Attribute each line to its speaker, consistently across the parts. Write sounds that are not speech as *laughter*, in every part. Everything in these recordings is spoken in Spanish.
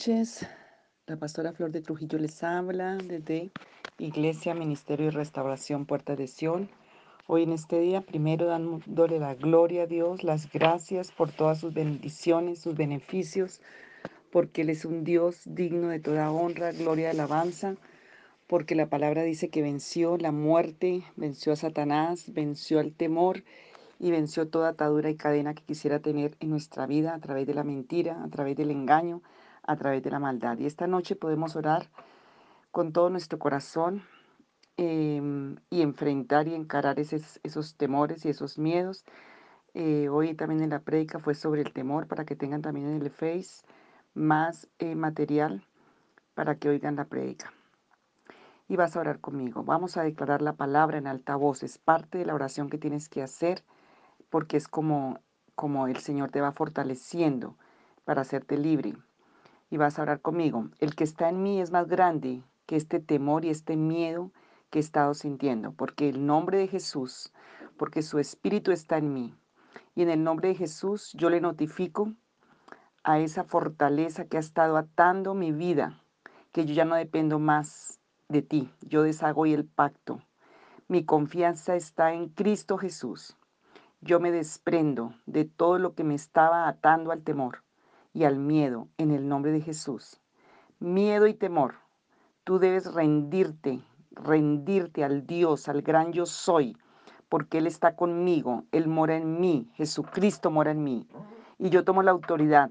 Speaker 1: Noches, la pastora Flor de Trujillo les habla desde Iglesia, Ministerio y Restauración Puerta de Sion. Hoy en este día, primero dándole la gloria a Dios, las gracias por todas sus bendiciones, sus beneficios, porque Él es un Dios digno de toda honra, gloria y alabanza, porque la palabra dice que venció la muerte, venció a Satanás, venció al temor y venció toda atadura y cadena que quisiera tener en nuestra vida a través de la mentira, a través del engaño, a través de la maldad. Y esta noche podemos orar con todo nuestro corazón em, y enfrentar y encarar esos, temores y esos miedos. Eh, hoy también en la prédica fue sobre el temor para que tengan también en el Face más eh, material para que oigan la prédica. Y vas a orar conmigo. Vamos a declarar la palabra en alta voz. Es parte de la oración que tienes que hacer porque es como, como el Señor te va fortaleciendo para hacerte libre. Y vas a orar conmigo. El que está en mí es más grande que este temor y este miedo que he estado sintiendo, porque el nombre de Jesús, porque su espíritu está en mí. Y en el nombre de Jesús yo le notifico a esa fortaleza que ha estado atando mi vida, que yo ya no dependo más de ti. Yo deshago hoy el pacto. Mi confianza está en Cristo Jesús yo me desprendo de todo lo que me estaba atando al temor y al miedo en el nombre de Jesús. Miedo y temor, tú debes rendirte, rendirte al Dios, al gran yo soy, porque Él está conmigo, Él mora en mí, Jesucristo mora en mí. Y yo tomo la autoridad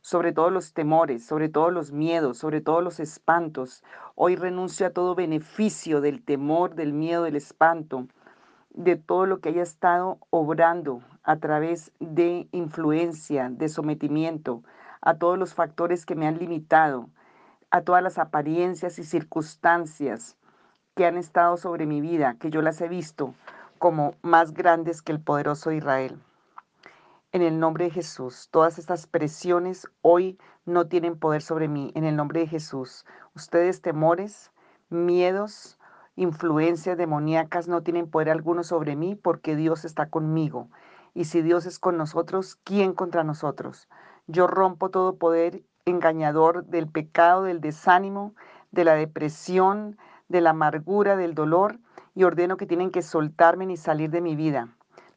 Speaker 1: sobre todos los temores, sobre todos los miedos, sobre todos los espantos. Hoy renuncio a todo beneficio del temor, del miedo, del espanto de todo lo que haya estado obrando a través de influencia, de sometimiento, a todos los factores que me han limitado, a todas las apariencias y circunstancias que han estado sobre mi vida, que yo las he visto como más grandes que el poderoso Israel. En el nombre de Jesús, todas estas presiones hoy no tienen poder sobre mí. En el nombre de Jesús, ustedes temores, miedos, influencias demoníacas no tienen poder alguno sobre mí porque Dios está conmigo. Y si Dios es con nosotros, ¿quién contra nosotros? Yo rompo todo poder engañador del pecado, del desánimo, de la depresión, de la amargura, del dolor, y ordeno que tienen que soltarme ni salir de mi vida.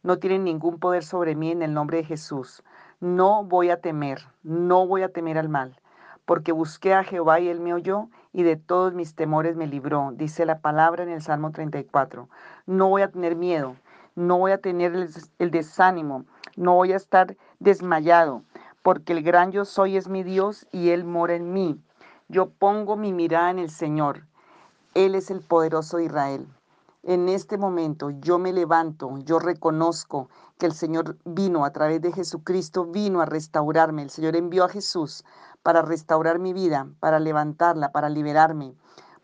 Speaker 1: No tienen ningún poder sobre mí en el nombre de Jesús. No voy a temer, no voy a temer al mal, porque busqué a Jehová y él me oyó y de todos mis temores me libró, dice la palabra en el Salmo 34. No voy a tener miedo, no voy a tener el, desánimo, no voy a estar desmayado, porque el gran yo soy es mi Dios y Él mora en mí. Yo pongo mi mirada en el Señor. Él es el poderoso de Israel. En este momento yo me levanto, yo reconozco que el Señor vino a través de Jesucristo, vino a restaurarme. El Señor envió a Jesús para restaurar mi vida, para levantarla, para liberarme,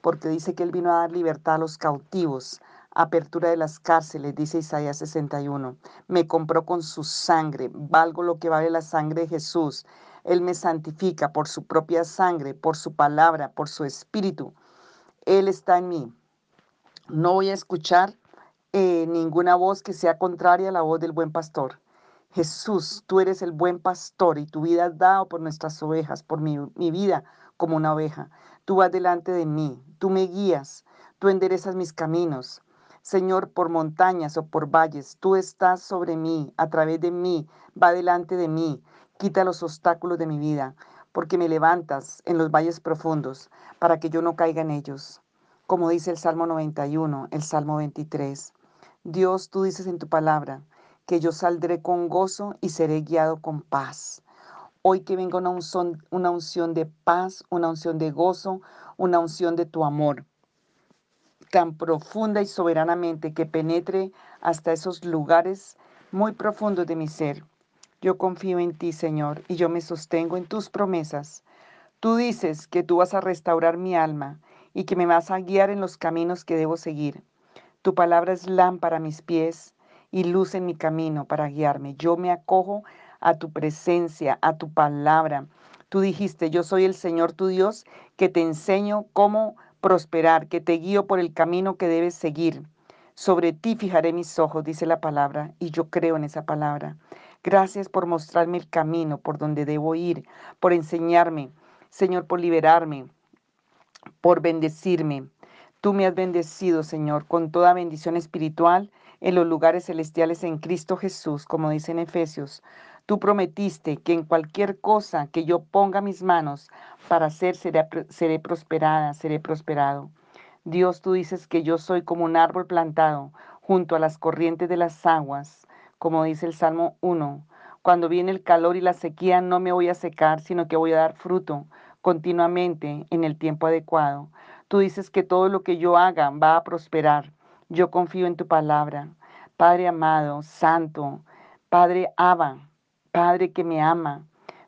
Speaker 1: porque dice que Él vino a dar libertad a los cautivos, apertura de las cárceles, dice Isaías 61. Me compró con su sangre, valgo lo que vale la sangre de Jesús. Él me santifica por su propia sangre, por su palabra, por su espíritu. Él está en mí. No voy a escuchar eh, ninguna voz que sea contraria a la voz del buen pastor. Jesús, tú eres el buen pastor y tu vida has dado por nuestras ovejas, por mi vida como una oveja. Tú vas delante de mí, tú me guías, tú enderezas mis caminos. Señor, por montañas o por valles, tú estás sobre mí, a través de mí, va delante de mí, quita los obstáculos de mi vida, porque me levantas en los valles profundos, para que yo no caiga en ellos. Como dice el Salmo 91, el Salmo 23. Dios, tú dices en tu palabra, que yo saldré con gozo y seré guiado con paz. Hoy que venga una unción, una unción de paz, una unción de gozo, una unción de tu amor, tan profunda y soberanamente que penetre hasta esos lugares muy profundos de mi ser. Yo confío en ti, Señor, y yo me sostengo en tus promesas. Tú dices que tú vas a restaurar mi alma y que me vas a guiar en los caminos que debo seguir. Tu palabra es lámpara a mis pies y luz en mi camino para guiarme. Yo me acojo a tu presencia, a tu palabra. Tú dijiste, yo soy el Señor tu Dios que te enseño cómo prosperar, que te guío por el camino que debes seguir. Sobre ti fijaré mis ojos, dice la palabra, y yo creo en esa palabra. Gracias por mostrarme el camino por donde debo ir, por enseñarme Señor, por liberarme, por bendecirme. Tú me has bendecido, Señor, con toda bendición espiritual en los lugares celestiales en Cristo Jesús, como dice en Efesios. Tú prometiste que en cualquier cosa que yo ponga mis manos para hacer, seré, prosperada, seré prosperado. Dios, tú dices que yo soy como un árbol plantado junto a las corrientes de las aguas, como dice el Salmo 1. Cuando viene el calor y la sequía, no me voy a secar, sino que voy a dar fruto continuamente en el tiempo adecuado. Tú dices que todo lo que yo haga va a prosperar. Yo confío en tu palabra. Padre amado, santo, Padre Abba, Padre que me ama,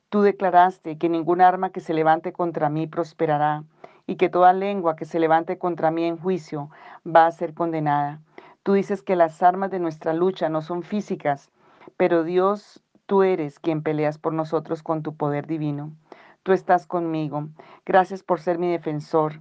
Speaker 1: tú declaraste que ningún arma que se levante contra mí prosperará y que toda lengua que se levante contra mí en juicio va a ser condenada. Tú dices que las armas de nuestra lucha no son físicas, pero Dios, tú eres quien peleas por nosotros con tu poder divino. Tú estás conmigo. Gracias por ser mi defensor.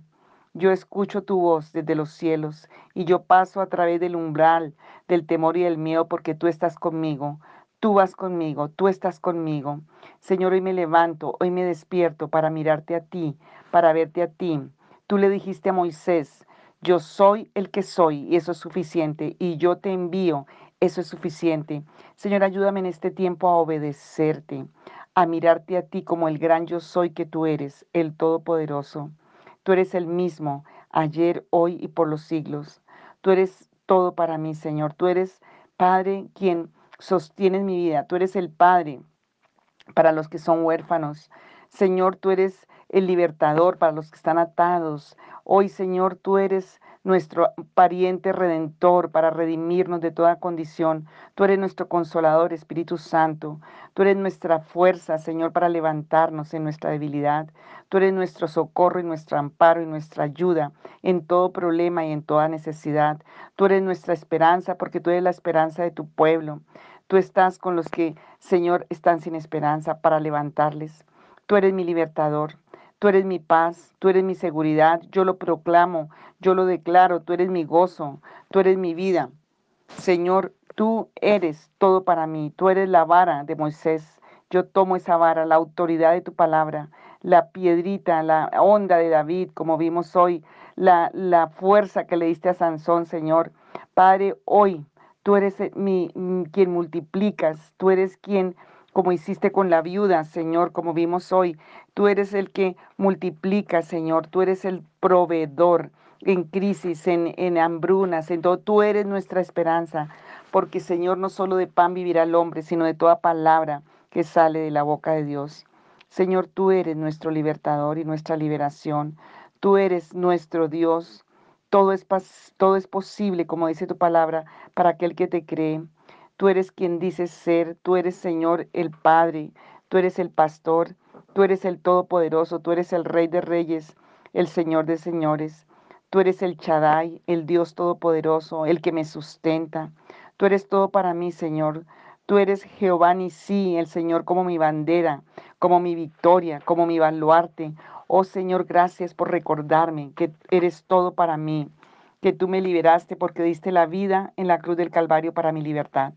Speaker 1: Yo escucho tu voz desde los cielos y yo paso a través del umbral del temor y del miedo porque tú estás conmigo. Tú vas conmigo, tú estás conmigo. Señor, hoy me levanto, hoy me despierto para mirarte a ti, para verte a ti. Tú le dijiste a Moisés, yo soy el que soy y eso es suficiente y yo te envío, eso es suficiente. Señor, ayúdame en este tiempo a obedecerte, a mirarte a ti como el gran yo soy que tú eres, el Todopoderoso. Tú eres el mismo, ayer, hoy y por los siglos. Tú eres todo para mí, Señor. Tú eres Padre quien sostiene mi vida. Tú eres el Padre para los que son huérfanos. Señor, tú eres el libertador para los que están atados. Hoy, Señor, tú eres nuestro pariente redentor para redimirnos de toda condición. Tú eres nuestro consolador, Espíritu Santo. Tú eres nuestra fuerza, Señor, para levantarnos en nuestra debilidad. Tú eres nuestro socorro y nuestro amparo y nuestra ayuda en todo problema y en toda necesidad. Tú eres nuestra esperanza porque tú eres la esperanza de tu pueblo. Tú estás con los que, Señor, están sin esperanza para levantarles. Tú eres mi libertador. Tú eres mi paz, tú eres mi seguridad, yo lo proclamo, yo lo declaro, tú eres mi gozo, tú eres mi vida. Señor, tú eres todo para mí, tú eres la vara de Moisés. Yo tomo esa vara, la autoridad de tu palabra, la piedrita, la onda de David, como vimos hoy, la, la fuerza que le diste a Sansón, Señor. Padre, hoy tú eres mi, quien multiplicas, tú eres quien como hiciste con la viuda, Señor, como vimos hoy. Tú eres el que multiplica, Señor. Tú eres el proveedor en crisis, en, en hambrunas, en todo. Tú eres nuestra esperanza. Porque, Señor, no solo de pan vivirá el hombre, sino de toda palabra que sale de la boca de Dios. Señor, tú eres nuestro libertador y nuestra liberación. Tú eres nuestro Dios. Todo es, todo es posible, como dice tu palabra, para aquel que te cree. Tú eres quien dices ser, tú eres Señor el Padre, tú eres el pastor, tú eres el Todopoderoso, tú eres el Rey de Reyes, el Señor de Señores. Tú eres el Chadai, el Dios Todopoderoso, el que me sustenta. Tú eres todo para mí, Señor. Tú eres Jehová sí, el Señor como mi bandera, como mi victoria, como mi baluarte. Oh Señor, gracias por recordarme que eres todo para mí, que tú me liberaste porque diste la vida en la cruz del Calvario para mi libertad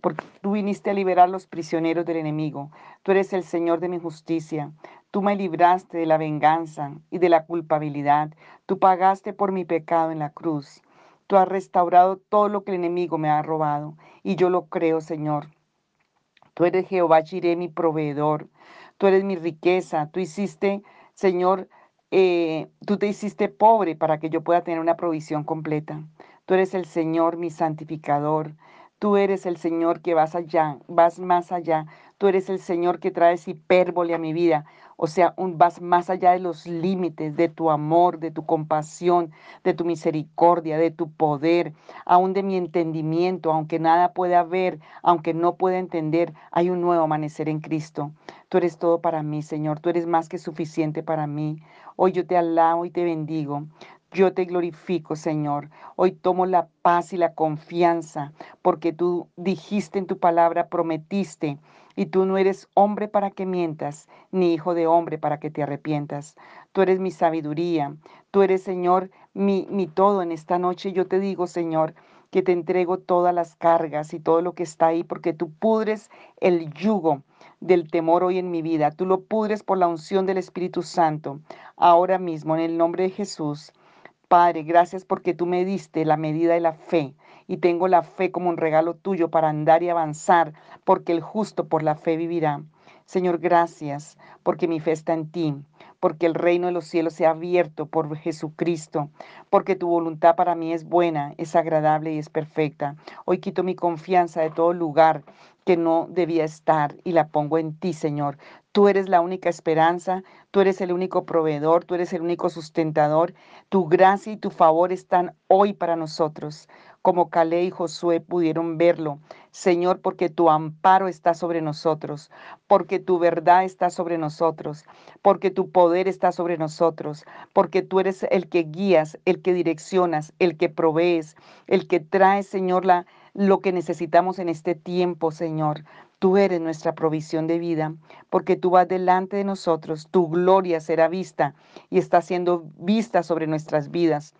Speaker 1: porque tú viniste a liberar los prisioneros del enemigo. Tú eres el Señor de mi justicia. Tú me libraste de la venganza y de la culpabilidad. Tú pagaste por mi pecado en la cruz. Tú has restaurado todo lo que el enemigo me ha robado. Y yo lo creo, Señor. Tú eres Jehová Jireh, mi proveedor. Tú eres mi riqueza. Tú hiciste, Señor, eh, tú te hiciste pobre para que yo pueda tener una provisión completa. Tú eres el Señor, mi santificador. Tú eres el Señor que vas allá, vas más allá. Tú eres el Señor que traes hipérbole a mi vida. O sea, un, vas más allá de los límites de tu amor, de tu compasión, de tu misericordia, de tu poder, aún de mi entendimiento, aunque nada pueda ver, aunque no pueda entender, hay un nuevo amanecer en Cristo. Tú eres todo para mí, Señor. Tú eres más que suficiente para mí. Hoy yo te alabo y te bendigo. Yo te glorifico, Señor. Hoy tomo la paz y la confianza, porque tú dijiste en tu palabra, prometiste, y tú no eres hombre para que mientas, ni hijo de hombre para que te arrepientas. Tú eres mi sabiduría, tú eres, Señor, mi, mi todo en esta noche. Yo te digo, Señor, que te entrego todas las cargas y todo lo que está ahí, porque tú pudres el yugo del temor hoy en mi vida. Tú lo pudres por la unción del Espíritu Santo. Ahora mismo, en el nombre de Jesús. Padre, gracias porque tú me diste la medida de la fe y tengo la fe como un regalo tuyo para andar y avanzar, porque el justo por la fe vivirá. Señor, gracias porque mi fe está en ti, porque el reino de los cielos se ha abierto por Jesucristo, porque tu voluntad para mí es buena, es agradable y es perfecta. Hoy quito mi confianza de todo lugar que no debía estar y la pongo en ti, Señor. Tú eres la única esperanza, tú eres el único proveedor, tú eres el único sustentador. Tu gracia y tu favor están hoy para nosotros como Calé y Josué pudieron verlo. Señor, porque tu amparo está sobre nosotros, porque tu verdad está sobre nosotros, porque tu poder está sobre nosotros, porque tú eres el que guías, el que direccionas, el que provees, el que trae, Señor, la, lo que necesitamos en este tiempo, Señor. Tú eres nuestra provisión de vida, porque tú vas delante de nosotros, tu gloria será vista y está siendo vista sobre nuestras vidas.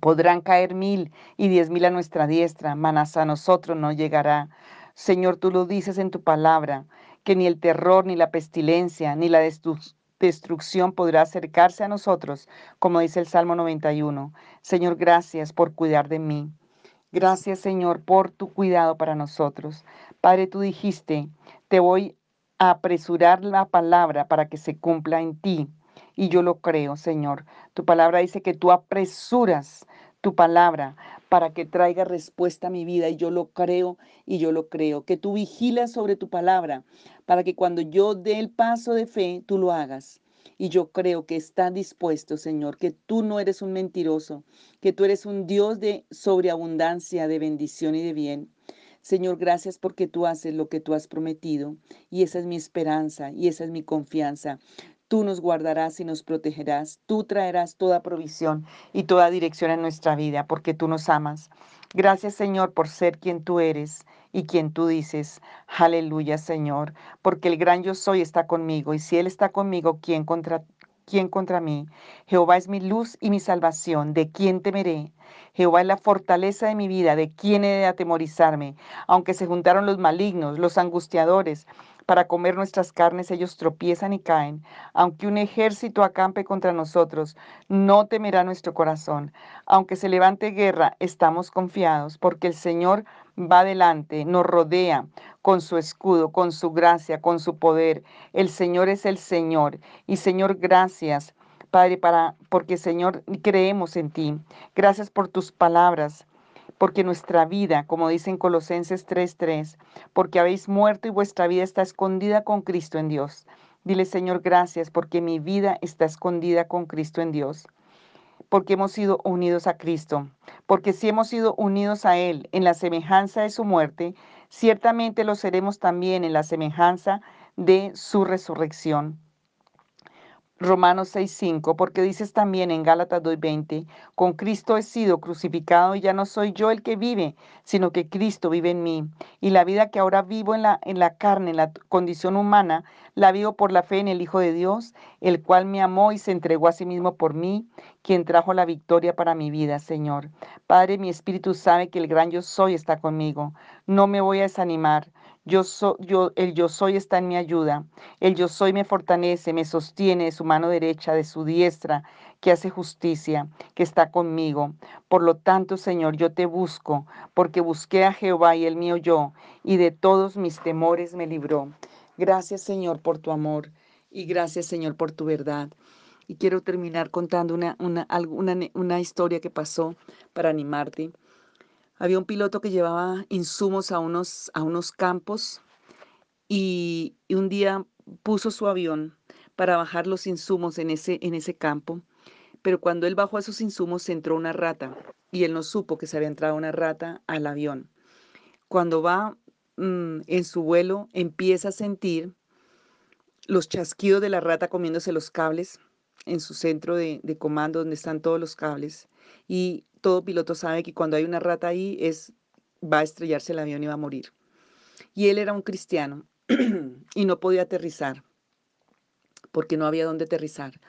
Speaker 1: Podrán caer mil y diez mil a nuestra diestra, mas a nosotros no llegará. Señor, tú lo dices en tu palabra, que ni el terror, ni la pestilencia, ni la destrucción podrá acercarse a nosotros, como dice el Salmo 91. Señor, gracias por cuidar de mí. Gracias, Señor, por tu cuidado para nosotros. Padre, tú dijiste, te voy a apresurar la palabra para que se cumpla en ti. Y yo lo creo, Señor. Tu palabra dice que tú apresuras tu palabra para que traiga respuesta a mi vida y yo lo creo y yo lo creo. Que tú vigilas sobre tu palabra para que cuando yo dé el paso de fe, tú lo hagas. Y yo creo que está dispuesto, Señor, que tú no eres un mentiroso, que tú eres un Dios de sobreabundancia, de bendición y de bien. Señor, gracias porque tú haces lo que tú has prometido y esa es mi esperanza y esa es mi confianza. Tú nos guardarás y nos protegerás. Tú traerás toda provisión y toda dirección en nuestra vida porque tú nos amas. Gracias Señor por ser quien tú eres y quien tú dices. Aleluya Señor, porque el gran yo soy está conmigo y si Él está conmigo, ¿quién contra, quién contra mí? Jehová es mi luz y mi salvación. ¿De quién temeré? Jehová es la fortaleza de mi vida. ¿De quién he de atemorizarme? Aunque se juntaron los malignos, los angustiadores, para comer nuestras carnes, ellos tropiezan y caen. Aunque un ejército acampe contra nosotros, no temerá nuestro corazón. Aunque se levante guerra, estamos confiados, porque el Señor va adelante, nos rodea con su escudo, con su gracia, con su poder. El Señor es el Señor. Y Señor, gracias. Padre, para, porque Señor, creemos en ti. Gracias por tus palabras porque nuestra vida, como dice en Colosenses 3:3, porque habéis muerto y vuestra vida está escondida con Cristo en Dios. Dile, Señor, gracias porque mi vida está escondida con Cristo en Dios. Porque hemos sido unidos a Cristo. Porque si hemos sido unidos a Él en la semejanza de su muerte, ciertamente lo seremos también en la semejanza de su resurrección. Romanos 6:5, porque dices también en Gálatas 2:20, con Cristo he sido crucificado y ya no soy yo el que vive, sino que Cristo vive en mí. Y la vida que ahora vivo en la, en la carne, en la condición humana, la vivo por la fe en el Hijo de Dios, el cual me amó y se entregó a sí mismo por mí, quien trajo la victoria para mi vida, Señor. Padre, mi espíritu sabe que el gran yo soy está conmigo. No me voy a desanimar. Yo soy, yo, el yo soy está en mi ayuda. El yo soy me fortalece, me sostiene de su mano derecha, de su diestra, que hace justicia, que está conmigo. Por lo tanto, Señor, yo te busco, porque busqué a Jehová y él mío yo, y de todos mis temores me libró. Gracias, Señor, por tu amor, y gracias, Señor, por tu verdad. Y quiero terminar contando una, una, una, una historia que pasó para animarte. Había un piloto que llevaba insumos a unos, a unos campos y, un día puso su avión para bajar los insumos en ese, en ese campo, pero cuando él bajó esos insumos entró una rata y él no supo que se había entrado una rata al avión. Cuando va mm, en su vuelo empieza a sentir los chasquidos de la rata comiéndose los cables en su centro de, de comando donde están todos los cables y todo piloto sabe que cuando hay una rata ahí es va a estrellarse el avión y va a morir. Y él era un cristiano *clears throat* y no podía aterrizar porque no había dónde aterrizar.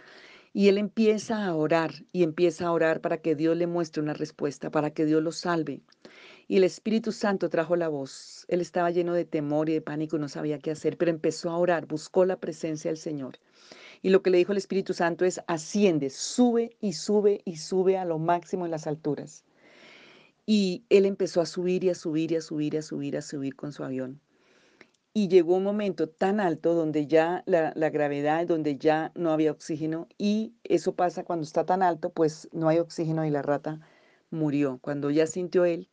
Speaker 1: Y él empieza a orar y empieza a orar para que Dios le muestre una respuesta, para que Dios lo salve. Y el Espíritu Santo trajo la voz. Él estaba lleno de temor y de pánico, no sabía qué hacer, pero empezó a orar, buscó la presencia del Señor. Y lo que le dijo el Espíritu Santo es, asciende, sube y sube y sube a lo máximo en las alturas. Y él empezó a subir y a subir y a subir y a subir, a subir con su avión. Y llegó un momento tan alto donde ya la, gravedad, donde ya no había oxígeno. Y eso pasa cuando está tan alto, pues no hay oxígeno y la rata murió. Cuando ya sintió él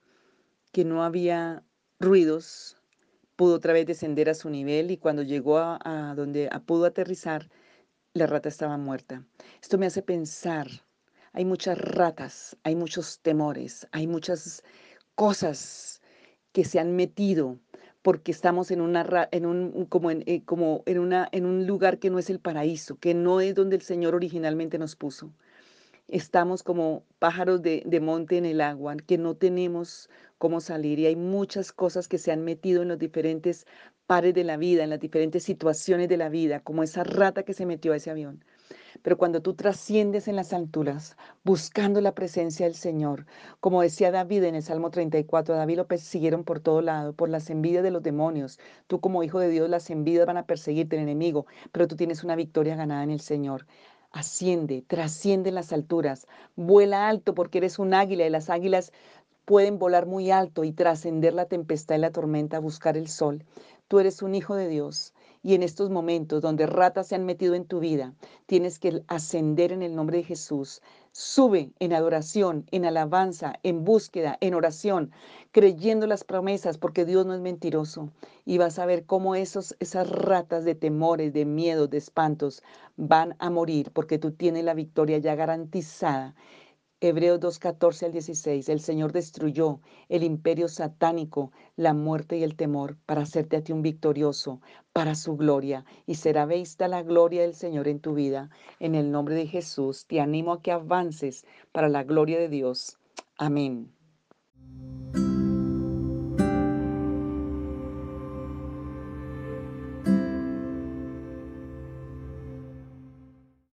Speaker 1: que no había ruidos, pudo otra vez descender a su nivel y cuando llegó a, a donde pudo aterrizar, la rata estaba muerta. Esto me hace pensar, hay muchas ratas, hay muchos temores, hay muchas cosas que se han metido porque estamos en una en un como en, eh, como en una en un lugar que no es el paraíso, que no es donde el Señor originalmente nos puso. Estamos como pájaros de, monte en el agua, que no tenemos cómo salir y hay muchas cosas que se han metido en los diferentes pares de la vida, en las diferentes situaciones de la vida, como esa rata que se metió a ese avión. Pero cuando tú trasciendes en las alturas, buscando la presencia del Señor, como decía David en el Salmo 34, David lo persiguieron por todo lado, por las envidias de los demonios. Tú como hijo de Dios, las envidias van a perseguirte, el enemigo, pero tú tienes una victoria ganada en el Señor. Asciende, trasciende las alturas, vuela alto porque eres un águila y las águilas pueden volar muy alto y trascender la tempestad y la tormenta, buscar el sol. Tú eres un hijo de Dios y en estos momentos donde ratas se han metido en tu vida, tienes que ascender en el nombre de Jesús. Sube en adoración, en alabanza, en búsqueda, en oración, creyendo las promesas, porque Dios no es mentiroso. Y vas a ver cómo esos, esas ratas de temores, de miedos, de espantos van a morir, porque tú tienes la victoria ya garantizada Hebreos 2, 14 al 16. El Señor destruyó el imperio satánico, la muerte y el temor para hacerte a ti un victorioso para su gloria y será vista la gloria del Señor en tu vida. En el nombre de Jesús te animo a que avances para la gloria de Dios. Amén.